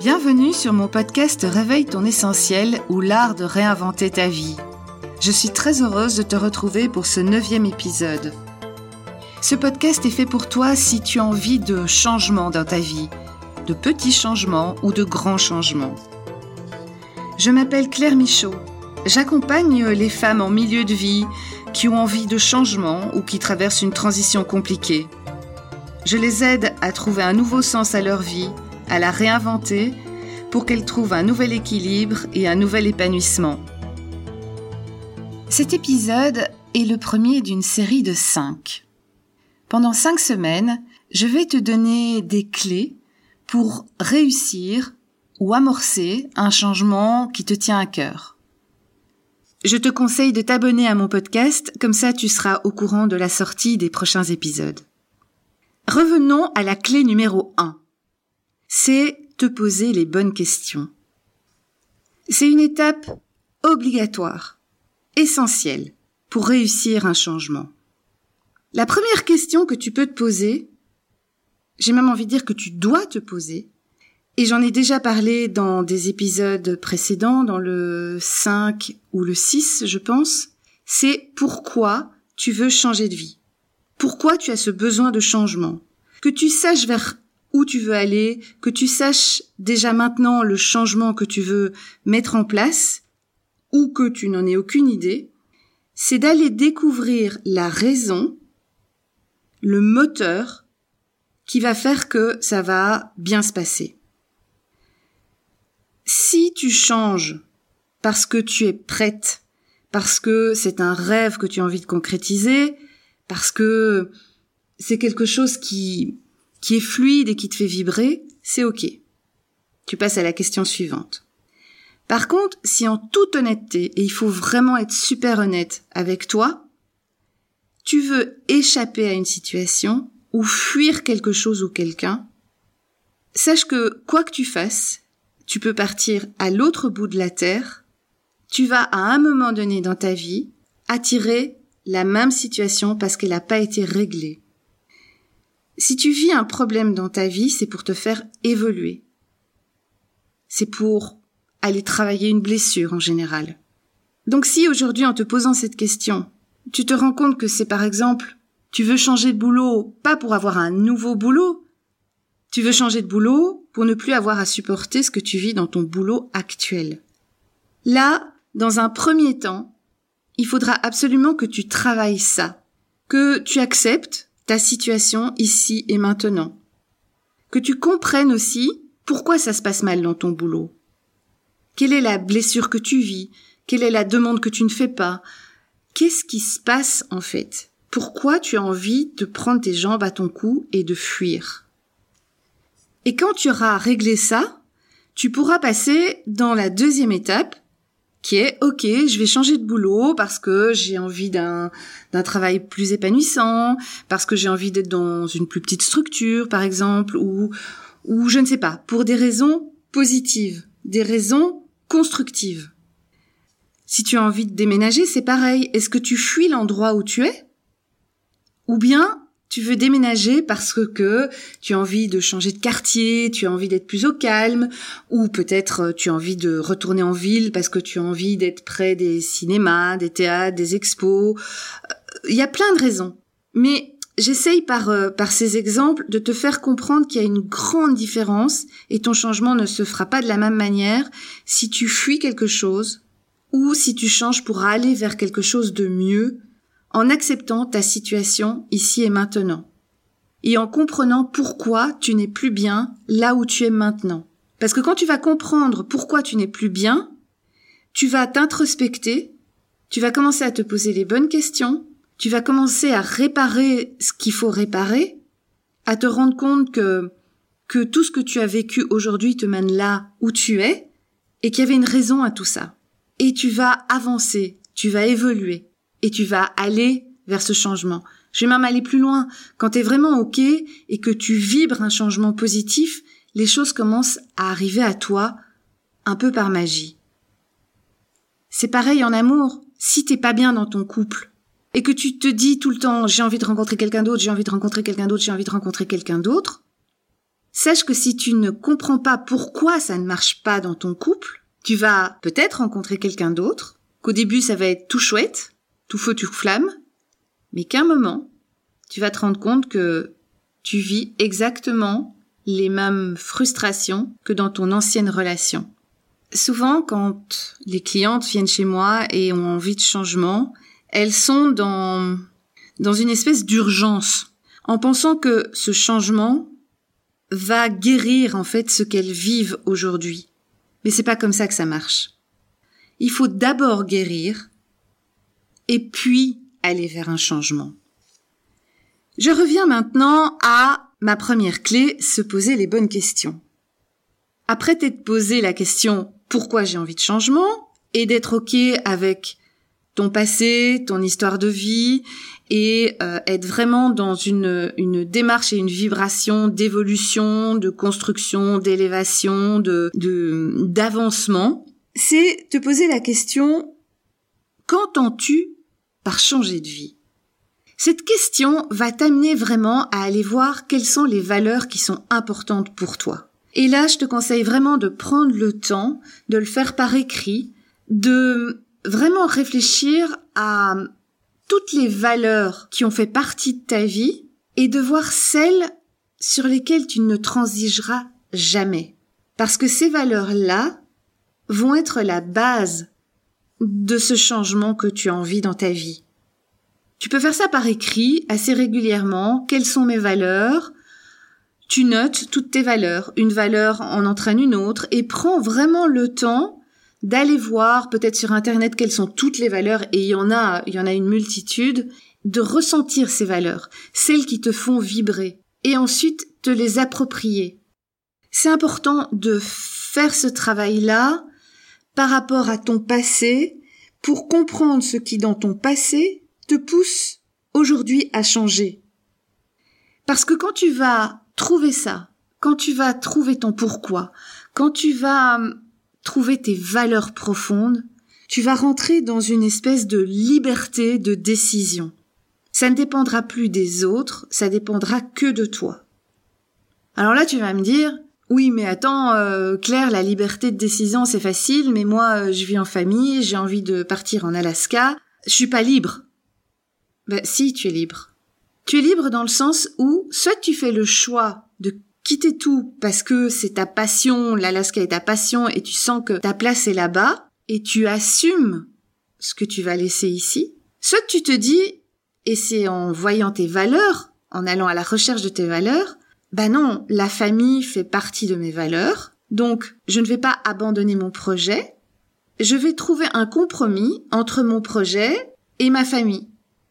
Bienvenue sur mon podcast Réveille ton essentiel ou l'art de réinventer ta vie. Je suis très heureuse de te retrouver pour ce neuvième épisode. Ce podcast est fait pour toi si tu as envie de changements dans ta vie, de petits changements ou de grands changements. Je m'appelle Claire Michaud. J'accompagne les femmes en milieu de vie qui ont envie de changement ou qui traversent une transition compliquée. Je les aide à trouver un nouveau sens à leur vie à la réinventer pour qu'elle trouve un nouvel équilibre et un nouvel épanouissement. Cet épisode est le premier d'une série de cinq. Pendant cinq semaines, je vais te donner des clés pour réussir ou amorcer un changement qui te tient à cœur. Je te conseille de t'abonner à mon podcast, comme ça tu seras au courant de la sortie des prochains épisodes. Revenons à la clé numéro 1 c'est te poser les bonnes questions. C'est une étape obligatoire, essentielle, pour réussir un changement. La première question que tu peux te poser, j'ai même envie de dire que tu dois te poser, et j'en ai déjà parlé dans des épisodes précédents, dans le 5 ou le 6, je pense, c'est pourquoi tu veux changer de vie. Pourquoi tu as ce besoin de changement? Que tu saches vers où tu veux aller, que tu saches déjà maintenant le changement que tu veux mettre en place, ou que tu n'en aies aucune idée, c'est d'aller découvrir la raison, le moteur qui va faire que ça va bien se passer. Si tu changes parce que tu es prête, parce que c'est un rêve que tu as envie de concrétiser, parce que c'est quelque chose qui qui est fluide et qui te fait vibrer, c'est ok. Tu passes à la question suivante. Par contre, si en toute honnêteté, et il faut vraiment être super honnête avec toi, tu veux échapper à une situation ou fuir quelque chose ou quelqu'un, sache que quoi que tu fasses, tu peux partir à l'autre bout de la terre, tu vas à un moment donné dans ta vie attirer la même situation parce qu'elle n'a pas été réglée. Si tu vis un problème dans ta vie, c'est pour te faire évoluer. C'est pour aller travailler une blessure en général. Donc si aujourd'hui en te posant cette question, tu te rends compte que c'est par exemple, tu veux changer de boulot pas pour avoir un nouveau boulot, tu veux changer de boulot pour ne plus avoir à supporter ce que tu vis dans ton boulot actuel. Là, dans un premier temps, il faudra absolument que tu travailles ça, que tu acceptes ta situation ici et maintenant. Que tu comprennes aussi pourquoi ça se passe mal dans ton boulot. Quelle est la blessure que tu vis? Quelle est la demande que tu ne fais pas? Qu'est-ce qui se passe en fait? Pourquoi tu as envie de prendre tes jambes à ton cou et de fuir? Et quand tu auras réglé ça, tu pourras passer dans la deuxième étape qui est ok, je vais changer de boulot parce que j'ai envie d'un d'un travail plus épanouissant, parce que j'ai envie d'être dans une plus petite structure par exemple ou ou je ne sais pas, pour des raisons positives, des raisons constructives. Si tu as envie de déménager, c'est pareil. Est-ce que tu fuis l'endroit où tu es? Ou bien tu veux déménager parce que tu as envie de changer de quartier, tu as envie d'être plus au calme, ou peut-être euh, tu as envie de retourner en ville parce que tu as envie d'être près des cinémas, des théâtres, des expos. Euh, il y a plein de raisons. Mais j'essaye par, euh, par ces exemples de te faire comprendre qu'il y a une grande différence et ton changement ne se fera pas de la même manière si tu fuis quelque chose ou si tu changes pour aller vers quelque chose de mieux en acceptant ta situation ici et maintenant, et en comprenant pourquoi tu n'es plus bien là où tu es maintenant. Parce que quand tu vas comprendre pourquoi tu n'es plus bien, tu vas t'introspecter, tu vas commencer à te poser les bonnes questions, tu vas commencer à réparer ce qu'il faut réparer, à te rendre compte que que tout ce que tu as vécu aujourd'hui te mène là où tu es, et qu'il y avait une raison à tout ça. Et tu vas avancer, tu vas évoluer et tu vas aller vers ce changement. Je vais même aller plus loin. Quand tu es vraiment OK et que tu vibres un changement positif, les choses commencent à arriver à toi un peu par magie. C'est pareil en amour. Si t'es pas bien dans ton couple et que tu te dis tout le temps j'ai envie de rencontrer quelqu'un d'autre, j'ai envie de rencontrer quelqu'un d'autre, j'ai envie de rencontrer quelqu'un d'autre, sache que si tu ne comprends pas pourquoi ça ne marche pas dans ton couple, tu vas peut-être rencontrer quelqu'un d'autre, qu'au début ça va être tout chouette, tout feu, tout flamme, mais qu'à un moment, tu vas te rendre compte que tu vis exactement les mêmes frustrations que dans ton ancienne relation. Souvent, quand les clientes viennent chez moi et ont envie de changement, elles sont dans, dans une espèce d'urgence, en pensant que ce changement va guérir en fait ce qu'elles vivent aujourd'hui. Mais c'est pas comme ça que ça marche. Il faut d'abord guérir et puis aller vers un changement. Je reviens maintenant à ma première clé, se poser les bonnes questions. Après t'être posé la question pourquoi j'ai envie de changement et d'être ok avec ton passé, ton histoire de vie et euh, être vraiment dans une, une démarche et une vibration d'évolution, de construction, d'élévation, de d'avancement, c'est te poser la question qu'entends-tu par changer de vie Cette question va t'amener vraiment à aller voir quelles sont les valeurs qui sont importantes pour toi. Et là, je te conseille vraiment de prendre le temps de le faire par écrit, de vraiment réfléchir à toutes les valeurs qui ont fait partie de ta vie et de voir celles sur lesquelles tu ne transigeras jamais. Parce que ces valeurs-là vont être la base de ce changement que tu as envie dans ta vie. Tu peux faire ça par écrit assez régulièrement. Quelles sont mes valeurs? Tu notes toutes tes valeurs. Une valeur en entraîne une autre et prends vraiment le temps d'aller voir peut-être sur internet quelles sont toutes les valeurs et il y en a il y en a une multitude de ressentir ces valeurs, celles qui te font vibrer et ensuite te les approprier. C'est important de faire ce travail-là par rapport à ton passé pour comprendre ce qui dans ton passé te pousse aujourd'hui à changer. Parce que quand tu vas trouver ça, quand tu vas trouver ton pourquoi, quand tu vas trouver tes valeurs profondes, tu vas rentrer dans une espèce de liberté de décision. Ça ne dépendra plus des autres, ça dépendra que de toi. Alors là, tu vas me dire, oui, mais attends, euh, Claire, la liberté de décision, c'est facile, mais moi, euh, je vis en famille, j'ai envie de partir en Alaska, je suis pas libre. Ben si, tu es libre. Tu es libre dans le sens où soit tu fais le choix de quitter tout parce que c'est ta passion, l'Alaska est ta passion et tu sens que ta place est là-bas et tu assumes ce que tu vas laisser ici. Soit tu te dis, et c'est en voyant tes valeurs, en allant à la recherche de tes valeurs, bah non, la famille fait partie de mes valeurs, donc je ne vais pas abandonner mon projet, je vais trouver un compromis entre mon projet et ma famille.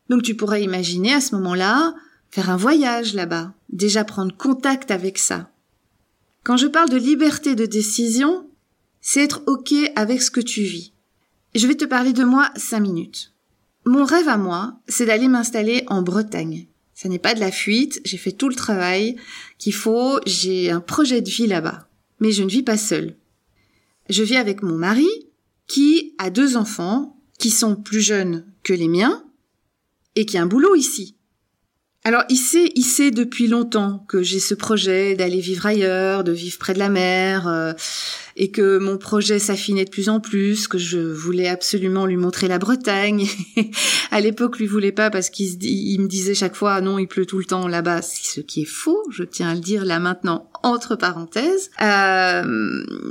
Donc tu pourrais imaginer à ce moment-là faire un voyage là-bas, déjà prendre contact avec ça. Quand je parle de liberté de décision, c'est être OK avec ce que tu vis. Je vais te parler de moi cinq minutes. Mon rêve à moi, c'est d'aller m'installer en Bretagne. Ça n'est pas de la fuite, j'ai fait tout le travail qu'il faut, j'ai un projet de vie là-bas. Mais je ne vis pas seule. Je vis avec mon mari, qui a deux enfants, qui sont plus jeunes que les miens, et qui a un boulot ici. Alors, il sait, il sait depuis longtemps que j'ai ce projet d'aller vivre ailleurs, de vivre près de la mer, euh, et que mon projet s'affinait de plus en plus, que je voulais absolument lui montrer la Bretagne. à l'époque, lui voulait pas parce qu'il il me disait chaque fois non, il pleut tout le temps là-bas, ce qui est faux. Je tiens à le dire là maintenant entre parenthèses. Euh,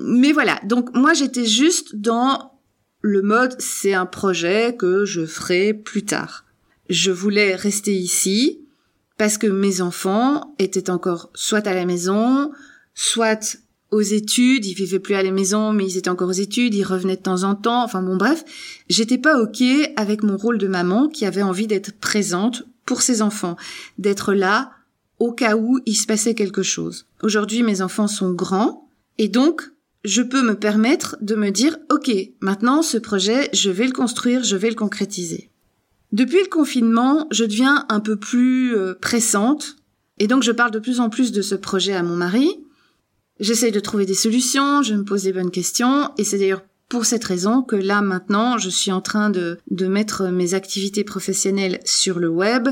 mais voilà. Donc moi, j'étais juste dans le mode c'est un projet que je ferai plus tard. Je voulais rester ici parce que mes enfants étaient encore soit à la maison, soit aux études, ils vivaient plus à la maison, mais ils étaient encore aux études, ils revenaient de temps en temps, enfin bon bref, j'étais pas ok avec mon rôle de maman qui avait envie d'être présente pour ses enfants, d'être là au cas où il se passait quelque chose. Aujourd'hui, mes enfants sont grands, et donc, je peux me permettre de me dire, ok, maintenant ce projet, je vais le construire, je vais le concrétiser. Depuis le confinement, je deviens un peu plus euh, pressante et donc je parle de plus en plus de ce projet à mon mari. J'essaye de trouver des solutions, je me pose des bonnes questions et c'est d'ailleurs pour cette raison que là maintenant je suis en train de, de mettre mes activités professionnelles sur le web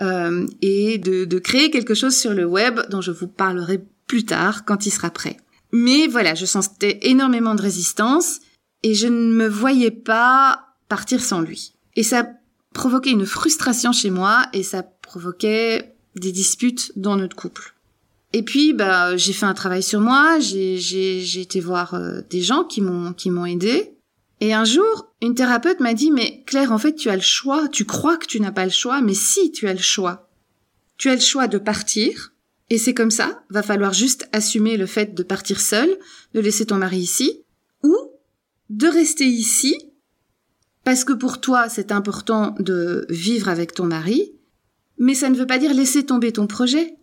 euh, et de, de créer quelque chose sur le web dont je vous parlerai plus tard quand il sera prêt. Mais voilà, je sentais énormément de résistance et je ne me voyais pas partir sans lui. Et ça provoquait une frustration chez moi et ça provoquait des disputes dans notre couple. Et puis, bah, j'ai fait un travail sur moi, j'ai, été voir euh, des gens qui m'ont, qui m'ont aidé. Et un jour, une thérapeute m'a dit, mais Claire, en fait, tu as le choix, tu crois que tu n'as pas le choix, mais si tu as le choix. Tu as le choix de partir, et c'est comme ça, va falloir juste assumer le fait de partir seul, de laisser ton mari ici, ou de rester ici, parce que pour toi c'est important de vivre avec ton mari, mais ça ne veut pas dire laisser tomber ton projet.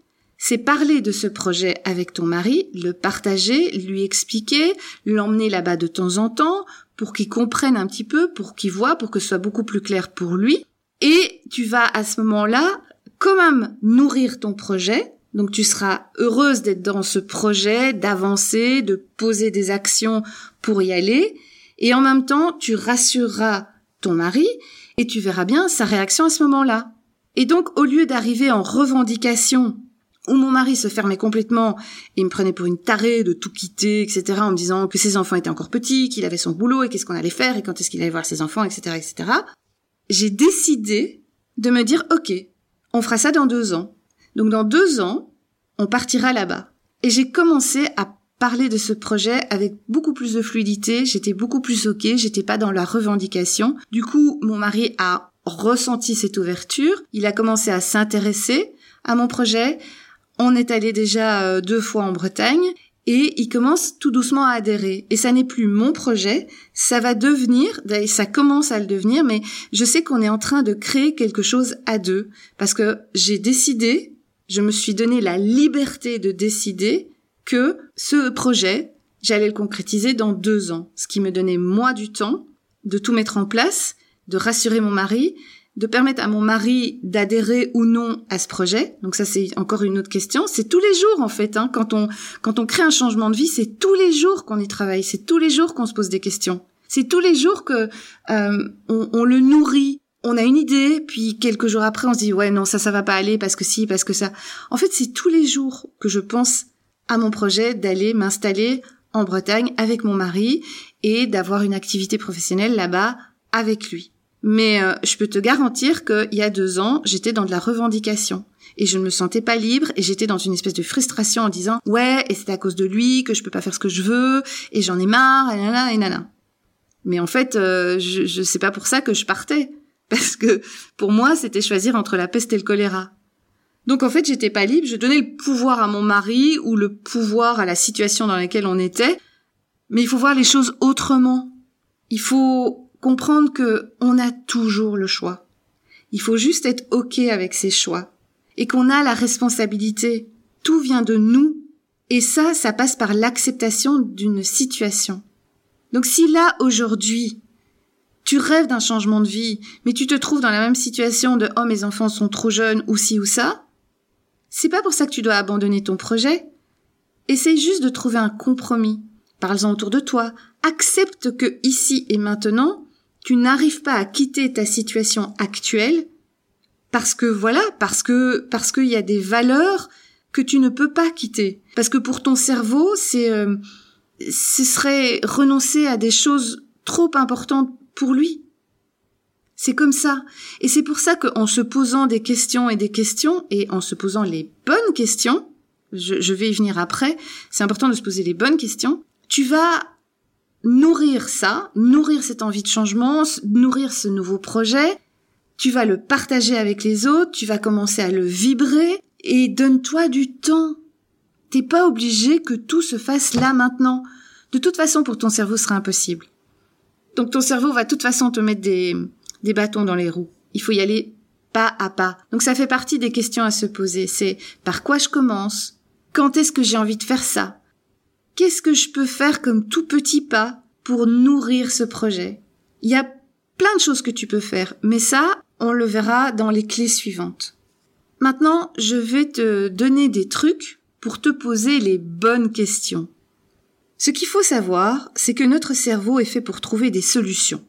C'est parler de ce projet avec ton mari, le partager, lui expliquer, l'emmener là-bas de temps en temps, pour qu'il comprenne un petit peu, pour qu'il voit, pour que ce soit beaucoup plus clair pour lui. Et tu vas à ce moment-là quand même nourrir ton projet, donc tu seras heureuse d'être dans ce projet, d'avancer, de poser des actions pour y aller. Et en même temps, tu rassureras ton mari et tu verras bien sa réaction à ce moment-là. Et donc, au lieu d'arriver en revendication où mon mari se fermait complètement et me prenait pour une tarée de tout quitter, etc., en me disant que ses enfants étaient encore petits, qu'il avait son boulot et qu'est-ce qu'on allait faire et quand est-ce qu'il allait voir ses enfants, etc., etc., j'ai décidé de me dire, OK, on fera ça dans deux ans. Donc dans deux ans, on partira là-bas. Et j'ai commencé à parler de ce projet avec beaucoup plus de fluidité, j'étais beaucoup plus ok, j'étais pas dans la revendication. Du coup, mon mari a ressenti cette ouverture, il a commencé à s'intéresser à mon projet. On est allé déjà euh, deux fois en Bretagne et il commence tout doucement à adhérer. Et ça n'est plus mon projet, ça va devenir, ça commence à le devenir, mais je sais qu'on est en train de créer quelque chose à deux parce que j'ai décidé je me suis donné la liberté de décider que ce projet, j'allais le concrétiser dans deux ans, ce qui me donnait moi du temps de tout mettre en place, de rassurer mon mari, de permettre à mon mari d'adhérer ou non à ce projet. Donc ça c'est encore une autre question. C'est tous les jours en fait. Hein, quand on quand on crée un changement de vie, c'est tous les jours qu'on y travaille. C'est tous les jours qu'on se pose des questions. C'est tous les jours que euh, on, on le nourrit on a une idée, puis quelques jours après, on se dit ouais non ça ça va pas aller parce que si parce que ça. En fait, c'est tous les jours que je pense à mon projet d'aller m'installer en Bretagne avec mon mari et d'avoir une activité professionnelle là-bas avec lui. Mais euh, je peux te garantir qu'il y a deux ans, j'étais dans de la revendication et je ne me sentais pas libre et j'étais dans une espèce de frustration en disant ouais et c'est à cause de lui que je peux pas faire ce que je veux et j'en ai marre et nana et nana. Mais en fait, euh, je, je c'est pas pour ça que je partais parce que pour moi, c'était choisir entre la peste et le choléra. Donc en fait, j'étais pas libre, je donnais le pouvoir à mon mari ou le pouvoir à la situation dans laquelle on était, mais il faut voir les choses autrement. Il faut comprendre que on a toujours le choix. Il faut juste être OK avec ses choix et qu'on a la responsabilité. Tout vient de nous et ça ça passe par l'acceptation d'une situation. Donc si là aujourd'hui, tu rêves d'un changement de vie, mais tu te trouves dans la même situation de oh mes enfants sont trop jeunes ou ci ou ça, c'est pas pour ça que tu dois abandonner ton projet. Essaye juste de trouver un compromis. Parle-en autour de toi. Accepte que ici et maintenant, tu n'arrives pas à quitter ta situation actuelle parce que voilà, parce que parce qu'il y a des valeurs que tu ne peux pas quitter. Parce que pour ton cerveau, c'est euh, ce serait renoncer à des choses trop importantes pour lui. C'est comme ça. Et c'est pour ça qu'en se posant des questions et des questions, et en se posant les bonnes questions, je, vais y venir après, c'est important de se poser les bonnes questions, tu vas nourrir ça, nourrir cette envie de changement, nourrir ce nouveau projet, tu vas le partager avec les autres, tu vas commencer à le vibrer, et donne-toi du temps. T'es pas obligé que tout se fasse là maintenant. De toute façon, pour ton cerveau, ce sera impossible. Donc ton cerveau va de toute façon te mettre des, des bâtons dans les roues. Il faut y aller pas à pas. Donc ça fait partie des questions à se poser. C'est par quoi je commence? Quand est-ce que j'ai envie de faire ça? Qu'est-ce que je peux faire comme tout petit pas pour nourrir ce projet? Il y a plein de choses que tu peux faire, mais ça, on le verra dans les clés suivantes. Maintenant, je vais te donner des trucs pour te poser les bonnes questions. Ce qu'il faut savoir, c'est que notre cerveau est fait pour trouver des solutions.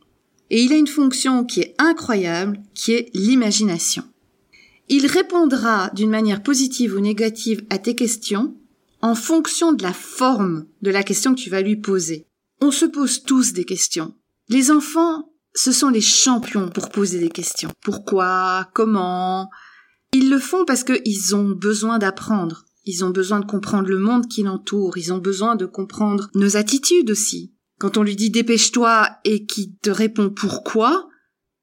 Et il a une fonction qui est incroyable, qui est l'imagination. Il répondra d'une manière positive ou négative à tes questions en fonction de la forme de la question que tu vas lui poser. On se pose tous des questions. Les enfants, ce sont les champions pour poser des questions. Pourquoi? Comment? Ils le font parce qu'ils ont besoin d'apprendre. Ils ont besoin de comprendre le monde qui l'entoure. Ils ont besoin de comprendre nos attitudes aussi. Quand on lui dit dépêche-toi et qu'il te répond pourquoi,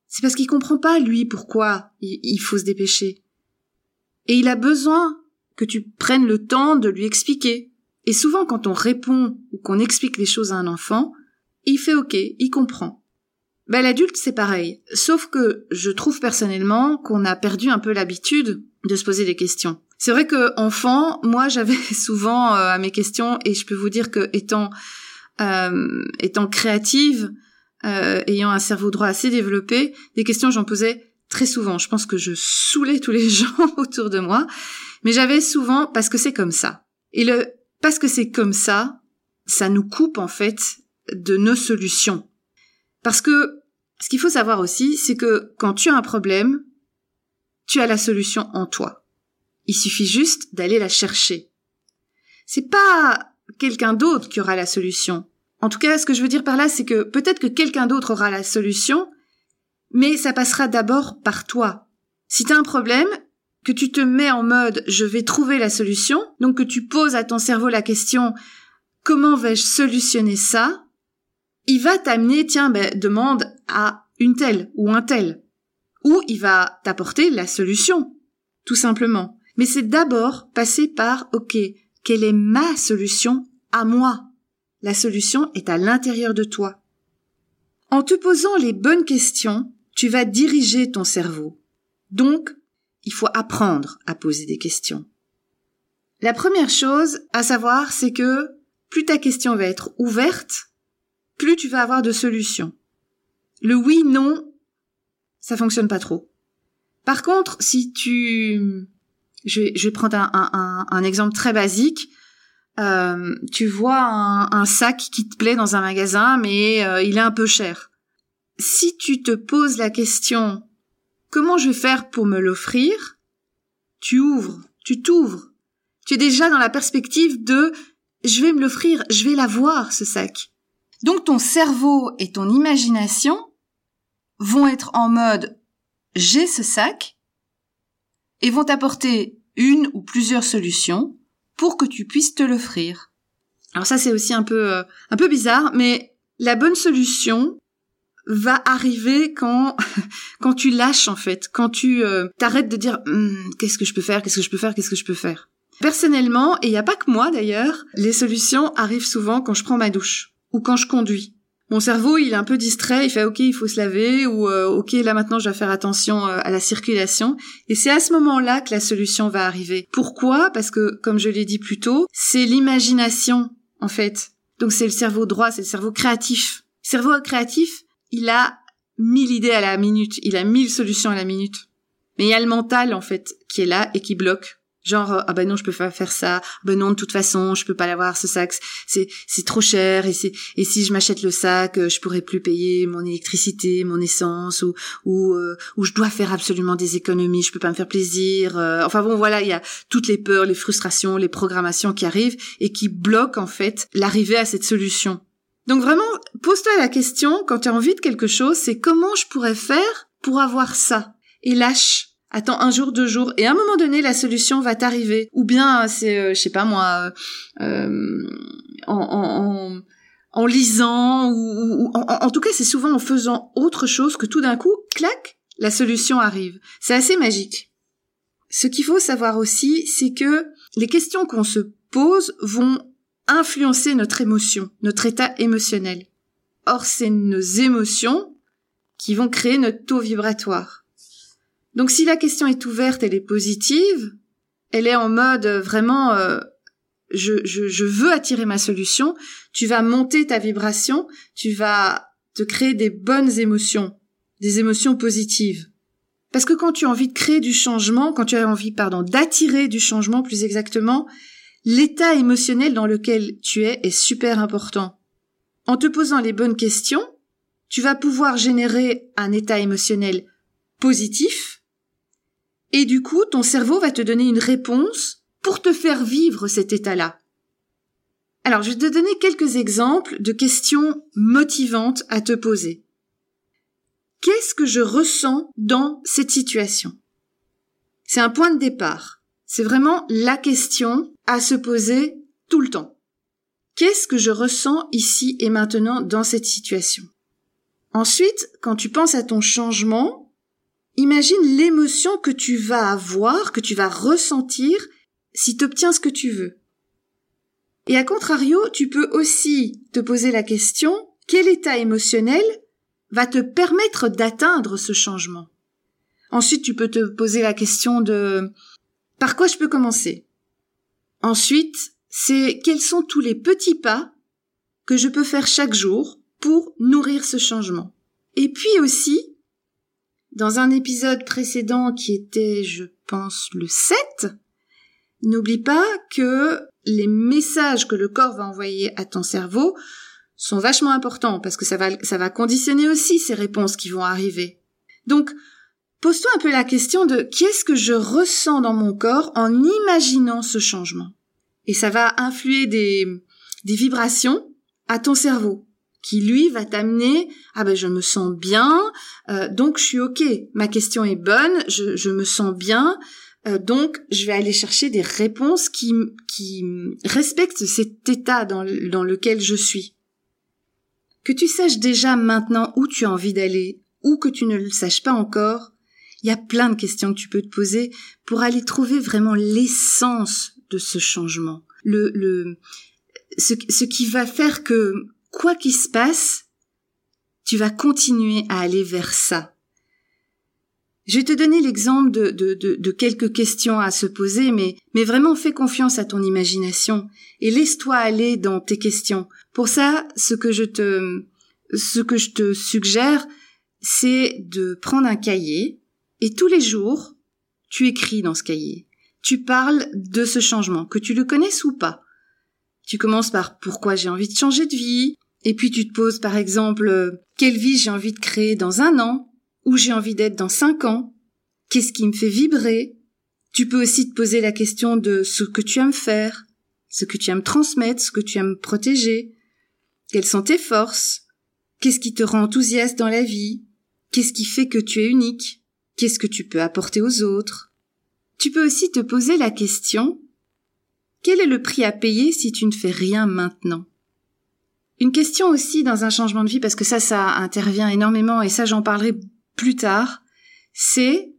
c'est parce qu'il comprend pas, lui, pourquoi il faut se dépêcher. Et il a besoin que tu prennes le temps de lui expliquer. Et souvent, quand on répond ou qu'on explique les choses à un enfant, il fait OK, il comprend. Ben, l'adulte, c'est pareil. Sauf que je trouve personnellement qu'on a perdu un peu l'habitude de se poser des questions. C'est vrai que enfant, moi, j'avais souvent euh, à mes questions, et je peux vous dire que étant euh, étant créative, euh, ayant un cerveau droit assez développé, des questions j'en posais très souvent. Je pense que je saoulais tous les gens autour de moi, mais j'avais souvent parce que c'est comme ça. Et le parce que c'est comme ça, ça nous coupe en fait de nos solutions. Parce que ce qu'il faut savoir aussi, c'est que quand tu as un problème, tu as la solution en toi. Il suffit juste d'aller la chercher. C'est pas quelqu'un d'autre qui aura la solution. En tout cas, ce que je veux dire par là, c'est que peut-être que quelqu'un d'autre aura la solution, mais ça passera d'abord par toi. Si tu as un problème, que tu te mets en mode je vais trouver la solution, donc que tu poses à ton cerveau la question comment vais-je solutionner ça, il va t'amener, tiens, ben, demande à une telle ou un tel. Ou il va t'apporter la solution, tout simplement. Mais c'est d'abord passer par, ok, quelle est ma solution à moi? La solution est à l'intérieur de toi. En te posant les bonnes questions, tu vas diriger ton cerveau. Donc, il faut apprendre à poser des questions. La première chose à savoir, c'est que plus ta question va être ouverte, plus tu vas avoir de solutions. Le oui, non, ça fonctionne pas trop. Par contre, si tu... Je vais, prendre un, exemple très basique. Euh, tu vois un, sac qui te plaît dans un magasin, mais euh, il est un peu cher si tu te poses la question comment je vais faire pour me l'offrir, tu ouvres, tu t'ouvres. Tu es déjà dans la perspective de je vais me l'offrir, je vais l'avoir ce sac. Donc ton cerveau et ton imagination vont être en mode j'ai ce sac et vont t'apporter une ou plusieurs solutions pour que tu puisses te l'offrir. Alors ça c'est aussi un peu euh, un peu bizarre mais la bonne solution va arriver quand quand tu lâches en fait, quand tu euh, t'arrêtes de dire hum, qu'est-ce que je peux faire, qu'est-ce que je peux faire, qu'est-ce que je peux faire. Personnellement, et il n'y a pas que moi d'ailleurs, les solutions arrivent souvent quand je prends ma douche ou quand je conduis. Mon cerveau, il est un peu distrait, il fait OK, il faut se laver ou euh, OK, là maintenant je dois faire attention euh, à la circulation et c'est à ce moment-là que la solution va arriver. Pourquoi? Parce que comme je l'ai dit plus tôt, c'est l'imagination en fait. Donc c'est le cerveau droit, c'est le cerveau créatif. cerveau créatif, il a mille idées à la minute, il a mille solutions à la minute. Mais il y a le mental, en fait, qui est là et qui bloque. Genre, euh, ah ben non, je peux pas faire ça. Ah ben non, de toute façon, je peux pas l'avoir, ce sac. C'est, c'est trop cher. Et c'est, et si je m'achète le sac, euh, je pourrais plus payer mon électricité, mon essence, ou, ou, euh, ou je dois faire absolument des économies. Je peux pas me faire plaisir. enfin bon, voilà, il y a toutes les peurs, les frustrations, les programmations qui arrivent et qui bloquent, en fait, l'arrivée à cette solution. Donc vraiment, pose-toi la question, quand tu as envie de quelque chose, c'est comment je pourrais faire pour avoir ça? Et lâche. Attends un jour, deux jours, et à un moment donné, la solution va t'arriver. Ou bien, c'est, euh, je sais pas moi, euh, euh en, en, en, lisant, ou, en, en tout cas, c'est souvent en faisant autre chose que tout d'un coup, clac, la solution arrive. C'est assez magique. Ce qu'il faut savoir aussi, c'est que les questions qu'on se pose vont influencer notre émotion, notre état émotionnel. Or, c'est nos émotions qui vont créer notre taux vibratoire. Donc si la question est ouverte, elle est positive, elle est en mode vraiment euh, je, je, je veux attirer ma solution, tu vas monter ta vibration, tu vas te créer des bonnes émotions, des émotions positives. Parce que quand tu as envie de créer du changement, quand tu as envie, pardon, d'attirer du changement plus exactement, l'état émotionnel dans lequel tu es est super important. En te posant les bonnes questions, tu vas pouvoir générer un état émotionnel positif Et du coup, ton cerveau va te donner une réponse pour te faire vivre cet état-là. Alors, je vais te donner quelques exemples de questions motivantes à te poser. Qu'est-ce que je ressens dans cette situation? C'est un point de départ. C'est vraiment la question à se poser tout le temps. Qu'est-ce que je ressens ici et maintenant dans cette situation? Ensuite, quand tu penses à ton changement, imagine l'émotion que tu vas avoir, que tu vas ressentir si tu obtiens ce que tu veux. Et à contrario, tu peux aussi te poser la question, quel état émotionnel va te permettre d'atteindre ce changement? Ensuite, tu peux te poser la question de par quoi je peux commencer? Ensuite, c'est quels sont tous les petits pas que je peux faire chaque jour pour nourrir ce changement? Et puis aussi, dans un épisode précédent qui était, je pense, le 7, n'oublie pas que les messages que le corps va envoyer à ton cerveau sont vachement importants parce que ça va, ça va conditionner aussi ces réponses qui vont arriver. Donc, pose-toi un peu la question de qu'est-ce que je ressens dans mon corps en imaginant ce changement. Et ça va influer des, des vibrations à ton cerveau qui lui va t'amener ah ben je me sens bien euh, donc je suis ok ma question est bonne je, je me sens bien euh, donc je vais aller chercher des réponses qui qui respectent cet état dans, dans lequel je suis que tu saches déjà maintenant où tu as envie d'aller ou que tu ne le saches pas encore il y a plein de questions que tu peux te poser pour aller trouver vraiment l'essence de ce changement le le ce, ce qui va faire que quoi qu'il se passe, tu vas continuer à aller vers ça. Je vais te donner l'exemple de, de, de, quelques questions à se poser, mais, mais vraiment fais confiance à ton imagination et laisse-toi aller dans tes questions. Pour ça, ce que je te, ce que je te suggère, c'est de prendre un cahier et tous les jours, tu écris dans ce cahier. Tu parles de ce changement, que tu le connaisses ou pas. Tu commences par pourquoi j'ai envie de changer de vie, et puis tu te poses par exemple euh, quelle vie j'ai envie de créer dans un an, où j'ai envie d'être dans cinq ans, qu'est-ce qui me fait vibrer? Tu peux aussi te poser la question de ce que tu aimes faire, ce que tu aimes transmettre, ce que tu aimes protéger, quelles sont tes forces, qu'est-ce qui te rend enthousiaste dans la vie, qu'est-ce qui fait que tu es unique, qu'est-ce que tu peux apporter aux autres? Tu peux aussi te poser la question quel est le prix à payer si tu ne fais rien maintenant? Une question aussi dans un changement de vie, parce que ça, ça intervient énormément, et ça, j'en parlerai plus tard, c'est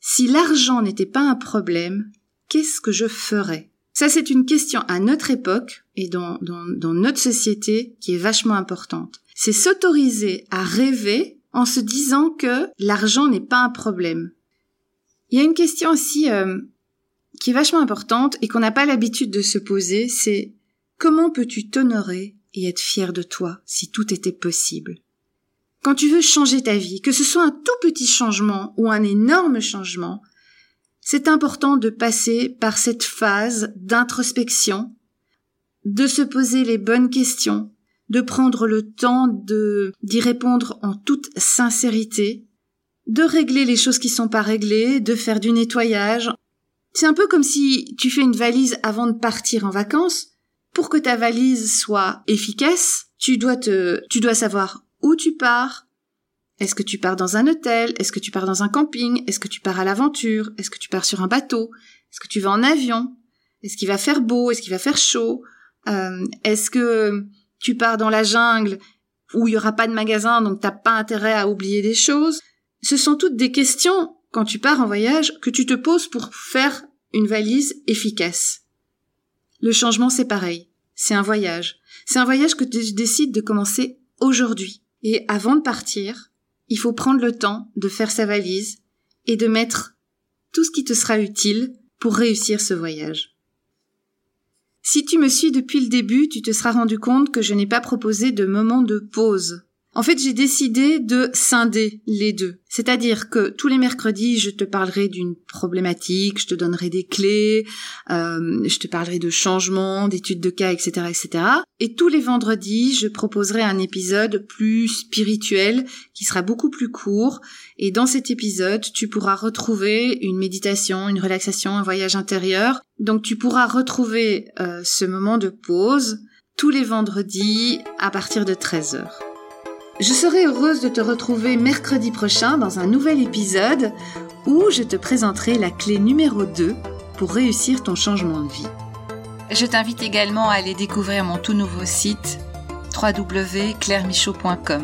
si l'argent n'était pas un problème, qu'est-ce que je ferais? Ça, c'est une question à notre époque et dans, notre société qui est vachement importante. C'est s'autoriser à rêver en se disant que l'argent n'est pas un problème. Il y a une question aussi euh, qui est vachement importante et qu'on n'a pas l'habitude de se poser, c'est comment peux-tu t'honorer et être fier de toi si tout était possible? Quand tu veux changer ta vie, que ce soit un tout petit changement ou un énorme changement, c'est important de passer par cette phase d'introspection, de se poser les bonnes questions, de prendre le temps de d'y répondre en toute sincérité, de régler les choses qui sont pas réglées, de faire du nettoyage. C'est un peu comme si tu fais une valise avant de partir en vacances pour que ta valise soit efficace, tu dois te, tu dois savoir où tu pars. Est-ce que tu pars dans un hôtel? Est-ce que tu pars dans un camping? Est-ce que tu pars à l'aventure? Est-ce que tu pars sur un bateau? Est-ce que tu vas en avion? Est-ce qu'il va faire beau? Est-ce qu'il va faire chaud? Euh, est-ce que tu pars dans la jungle où il y aura pas de magasin donc t'as pas intérêt à oublier des choses? Ce sont toutes des questions quand tu pars en voyage que tu te poses pour faire une valise efficace. Le changement, c'est pareil. C'est un voyage. C'est un voyage que tu décides de commencer aujourd'hui. Et avant de partir, il faut prendre le temps de faire sa valise et de mettre tout ce qui te sera utile pour réussir ce voyage. Si tu me suis depuis le début, tu te seras rendu compte que je n'ai pas proposé de moment de pause. En fait, j'ai décidé de scinder les deux. C'est-à-dire que tous les mercredis, je te parlerai d'une problématique, je te donnerai des clés, euh, je te parlerai de changements, d'études de cas, etc., etc. Et tous les vendredis, je proposerai un épisode plus spirituel qui sera beaucoup plus court. Et dans cet épisode, tu pourras retrouver une méditation, une relaxation, un voyage intérieur. Donc tu pourras retrouver euh, ce moment de pause tous les vendredis à partir de 13h. Je serai heureuse de te retrouver mercredi prochain dans un nouvel épisode où je te présenterai la clé numéro 2 pour réussir ton changement de vie. Je t'invite également à aller découvrir mon tout nouveau site www.clairemichaud.com.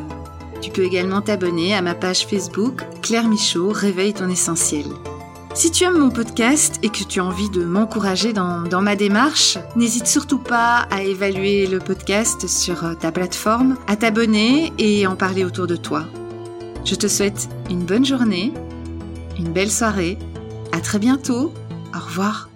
Tu peux également t'abonner à ma page Facebook Claire Michaud Réveille ton essentiel. Si tu aimes mon podcast et que tu as envie de m'encourager dans, ma démarche, n'hésite surtout pas à évaluer le podcast sur euh, ta plateforme, à t'abonner et en parler autour de toi. Je te souhaite une bonne journée, une belle soirée, à très bientôt, au revoir.